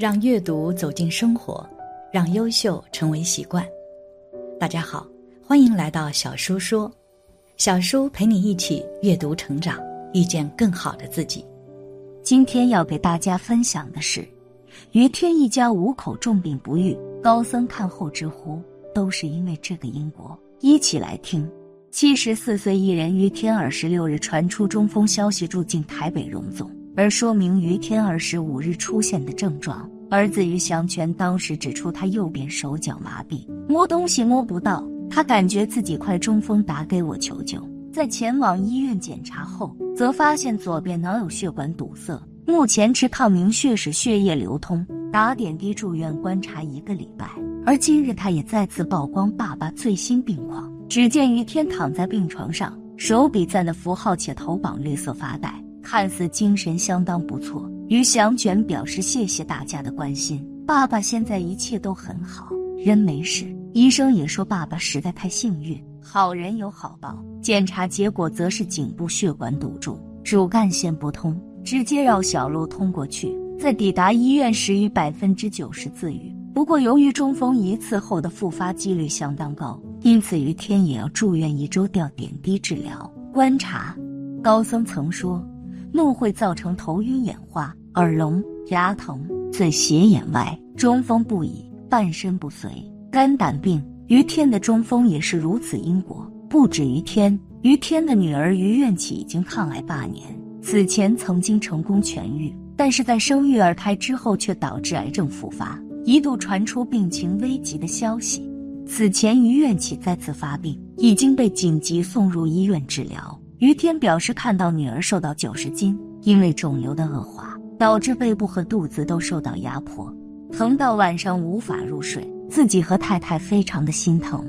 让阅读走进生活，让优秀成为习惯。大家好，欢迎来到小叔说，小叔陪你一起阅读成长，遇见更好的自己。今天要给大家分享的是，于天一家五口重病不愈，高僧看后直呼，都是因为这个因果。一起来听。七十四岁艺人于天二十六日传出中风消息，住进台北荣总。而说明于天二十五日出现的症状，儿子于祥全当时指出他右边手脚麻痹，摸东西摸不到，他感觉自己快中风，打给我求救。在前往医院检查后，则发现左边脑有血管堵塞，目前吃抗凝血使血液流通，打点滴住院观察一个礼拜。而今日他也再次曝光爸爸最新病况，只见于天躺在病床上，手比赞的符号，且头绑绿色发带。看似精神相当不错，于祥全表示谢谢大家的关心。爸爸现在一切都很好，人没事。医生也说爸爸实在太幸运，好人有好报。检查结果则是颈部血管堵住，主干线不通，直接绕小路通过去。在抵达医院时，于百分之九十自愈。不过由于中风一次后的复发几率相当高，因此于天也要住院一周吊点滴治疗观察。高僧曾说。怒会造成头晕眼花、耳聋、牙疼、嘴斜眼歪、中风不已、半身不遂、肝胆病。于天的中风也是如此因果。不止于天，于天的女儿于愿起已经抗癌八年，此前曾经成功痊愈，但是在生育二胎之后却导致癌症复发，一度传出病情危急的消息。此前于愿起再次发病，已经被紧急送入医院治疗。于天表示，看到女儿瘦到九十斤，因为肿瘤的恶化，导致背部和肚子都受到压迫，疼到晚上无法入睡。自己和太太非常的心疼。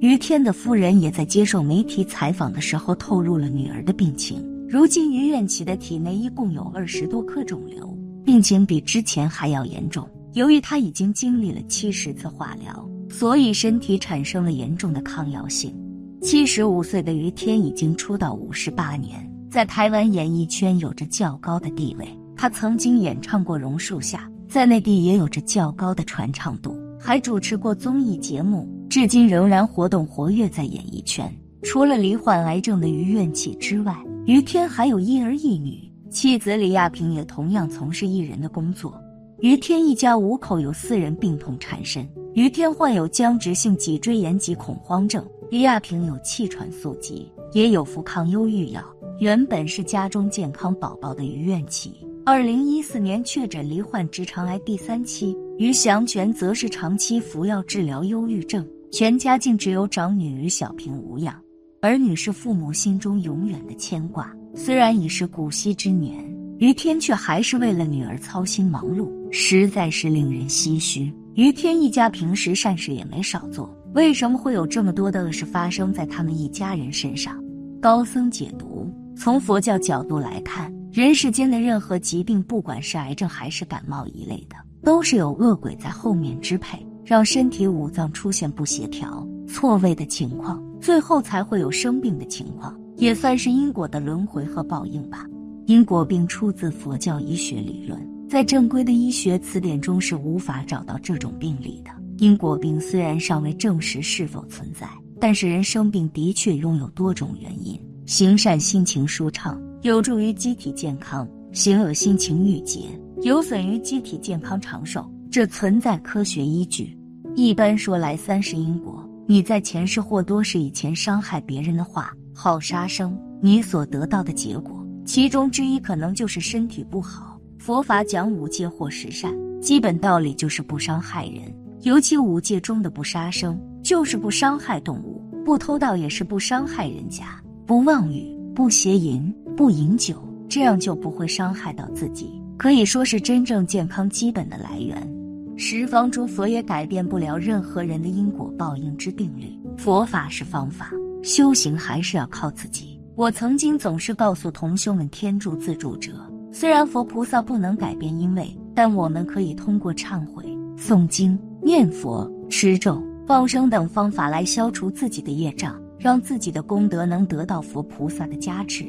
于天的夫人也在接受媒体采访的时候透露了女儿的病情。如今于愿起的体内一共有二十多颗肿瘤，病情比之前还要严重。由于他已经经历了七十次化疗，所以身体产生了严重的抗药性。七十五岁的于天已经出道五十八年，在台湾演艺圈有着较高的地位。他曾经演唱过《榕树下》，在内地也有着较高的传唱度，还主持过综艺节目，至今仍然活动活跃在演艺圈。除了罹患癌症的于愿起之外，于天还有一儿一女，妻子李亚平也同样从事艺人的工作。于天一家五口有四人病痛缠身，于天患有僵直性脊椎炎及恐慌症。于亚平有气喘素疾，也有服抗忧郁药。原本是家中健康宝宝的于愿起，二零一四年确诊罹患直肠癌第三期。于祥全则是长期服药治疗忧郁症，全家竟只有长女于小平无恙。儿女是父母心中永远的牵挂。虽然已是古稀之年，于天却还是为了女儿操心忙碌，实在是令人唏嘘。于天一家平时善事也没少做。为什么会有这么多的恶事发生在他们一家人身上？高僧解读：从佛教角度来看，人世间的任何疾病，不管是癌症还是感冒一类的，都是有恶鬼在后面支配，让身体五脏出现不协调、错位的情况，最后才会有生病的情况，也算是因果的轮回和报应吧。因果病出自佛教医学理论，在正规的医学词典中是无法找到这种病理的。因果病虽然尚未证实是否存在，但是人生病的确拥有多种原因。行善心情舒畅，有助于机体健康；行恶心情郁结，有损于机体健康长寿。这存在科学依据。一般说来，三世因果。你在前世或多是以前伤害别人的话，好杀生，你所得到的结果，其中之一可能就是身体不好。佛法讲五戒或十善，基本道理就是不伤害人。尤其五戒中的不杀生，就是不伤害动物；不偷盗也是不伤害人家；不妄语、不邪淫、不饮酒，这样就不会伤害到自己，可以说是真正健康基本的来源。十方诸佛也改变不了任何人的因果报应之定律。佛法是方法，修行还是要靠自己。我曾经总是告诉同修们，天助自助者。虽然佛菩萨不能改变因为，但我们可以通过忏悔、诵经。念佛、吃咒、放生等方法来消除自己的业障，让自己的功德能得到佛菩萨的加持。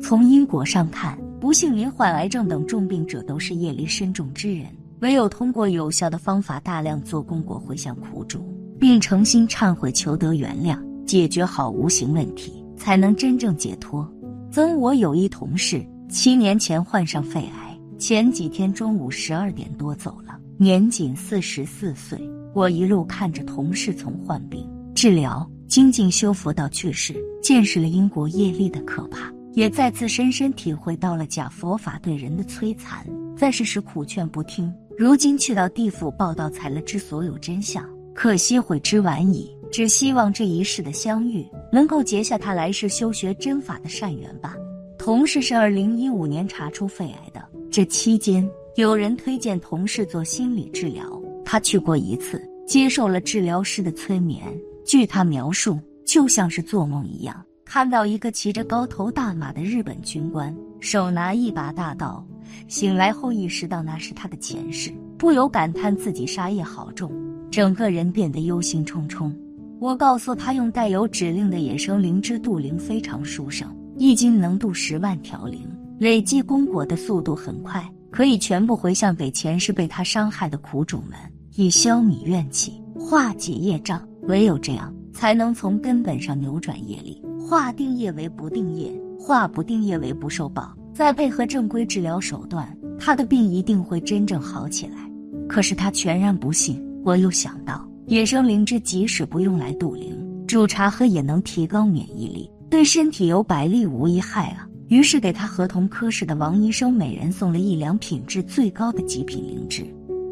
从因果上看，不幸罹患癌症等重病者都是业力深重之人，唯有通过有效的方法大量做功果回向苦主，并诚心忏悔求得原谅，解决好无形问题，才能真正解脱。曾我有一同事，七年前患上肺癌，前几天中午十二点多走了，年仅四十四岁。我一路看着同事从患病、治疗、精进修佛到去世，见识了因果业力的可怕。也再次深深体会到了假佛法对人的摧残，在世时苦劝不听，如今去到地府报道，才了知所有真相。可惜悔之晚矣，只希望这一世的相遇能够结下他来世修学真法的善缘吧。同事是二零一五年查出肺癌的，这期间有人推荐同事做心理治疗，他去过一次，接受了治疗师的催眠，据他描述，就像是做梦一样。看到一个骑着高头大马的日本军官，手拿一把大刀，醒来后意识到那是他的前世，不由感叹自己杀业好重，整个人变得忧心忡忡。我告诉他，用带有指令的野生灵芝渡灵非常殊胜，一斤能渡十万条灵，累积功果的速度很快，可以全部回向给前世被他伤害的苦主们，以消弭怨气，化解业障。唯有这样，才能从根本上扭转业力。化定业为不定业，化不定业为不受报，再配合正规治疗手段，他的病一定会真正好起来。可是他全然不信。我又想到，野生灵芝即使不用来渡灵，煮茶喝也能提高免疫力，对身体有百利无一害啊。于是给他合同科室的王医生每人送了一两品质最高的极品灵芝。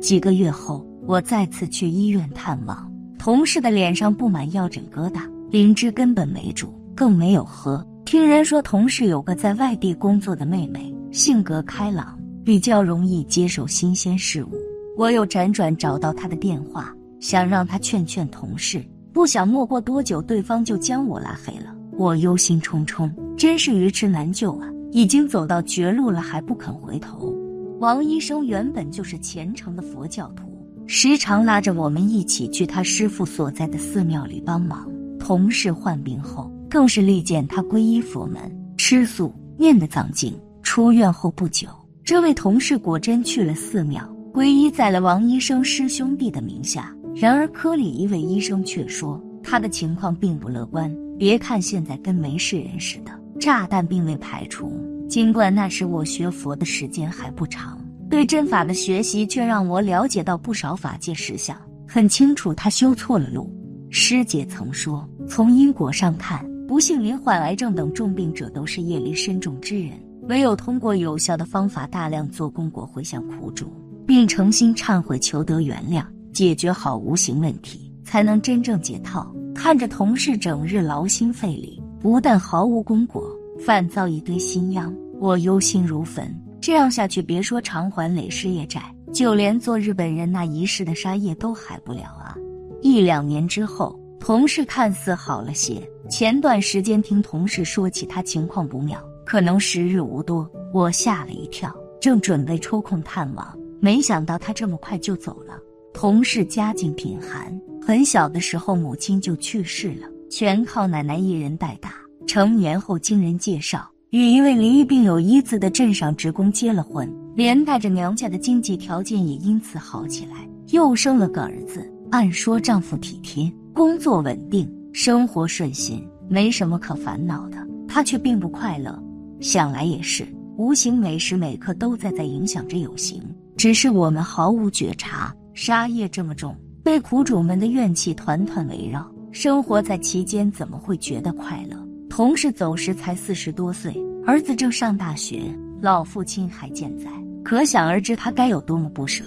几个月后，我再次去医院探望，同事的脸上布满药疹疙瘩，灵芝根本没煮。更没有喝。听人说，同事有个在外地工作的妹妹，性格开朗，比较容易接受新鲜事物。我又辗转找到她的电话，想让她劝劝同事，不想没过多久，对方就将我拉黑了。我忧心忡忡，真是愚痴难救啊！已经走到绝路了，还不肯回头。王医生原本就是虔诚的佛教徒，时常拉着我们一起去他师傅所在的寺庙里帮忙。同事患病后。更是力荐他皈依佛门，吃素，念的藏经。出院后不久，这位同事果真去了寺庙，皈依在了王医生师兄弟的名下。然而科里一位医生却说，他的情况并不乐观。别看现在跟没事人似的，炸弹并未排除。尽管那时我学佛的时间还不长，对真法的学习却让我了解到不少法界实相，很清楚他修错了路。师姐曾说，从因果上看。不幸罹患癌症等重病者都是业力深重之人，唯有通过有效的方法大量做功果回向苦主，并诚心忏悔求得原谅，解决好无形问题，才能真正解套。看着同事整日劳心费力，不但毫无功果，反造一堆新殃，我忧心如焚。这样下去，别说偿还累世业债，就连做日本人那一世的杀业都害不了啊！一两年之后。同事看似好了些，前段时间听同事说起他情况不妙，可能时日无多，我吓了一跳，正准备抽空探望，没想到他这么快就走了。同事家境贫寒，很小的时候母亲就去世了，全靠奶奶一人带大。成年后经人介绍，与一位离异病有一字的镇上职工结了婚，连带着娘家的经济条件也因此好起来，又生了个儿子。按说丈夫体贴。工作稳定，生活顺心，没什么可烦恼的。他却并不快乐。想来也是，无形每时每刻都在在影响着有形，只是我们毫无觉察。杀业这么重，被苦主们的怨气团团围绕，生活在其间，怎么会觉得快乐？同事走时才四十多岁，儿子正上大学，老父亲还健在，可想而知他该有多么不舍。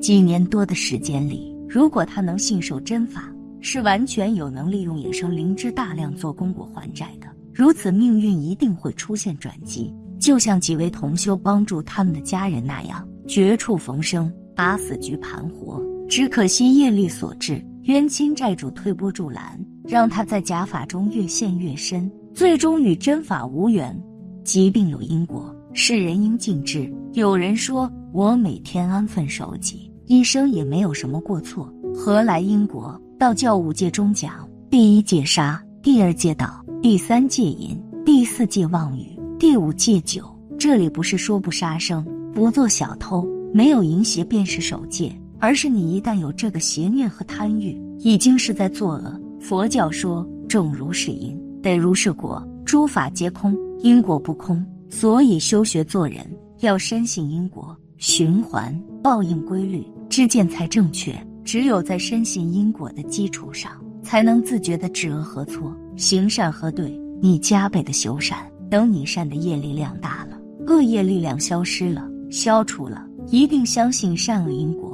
几年多的时间里，如果他能信守真法。是完全有能力用野生灵芝大量做功果还债的，如此命运一定会出现转机，就像几位同修帮助他们的家人那样，绝处逢生，把死局盘活。只可惜业力所致，冤亲债主推波助澜，让他在假法中越陷越深，最终与真法无缘。疾病有因果，世人应尽知。有人说我每天安分守己，一生也没有什么过错，何来因果？道教五戒中讲：第一戒杀，第二戒道，第三戒淫，第四戒妄语，第五戒酒。这里不是说不杀生、不做小偷、没有淫邪便是守戒，而是你一旦有这个邪念和贪欲，已经是在作恶。佛教说种如是因，得如是果，诸法皆空，因果不空。所以修学做人要深信因果循环报应规律，知见才正确。只有在深信因果的基础上，才能自觉的知恶和错，行善和对。你加倍的修善，等你善的业力量大了，恶业力量消失了，消除了。一定相信善恶因果。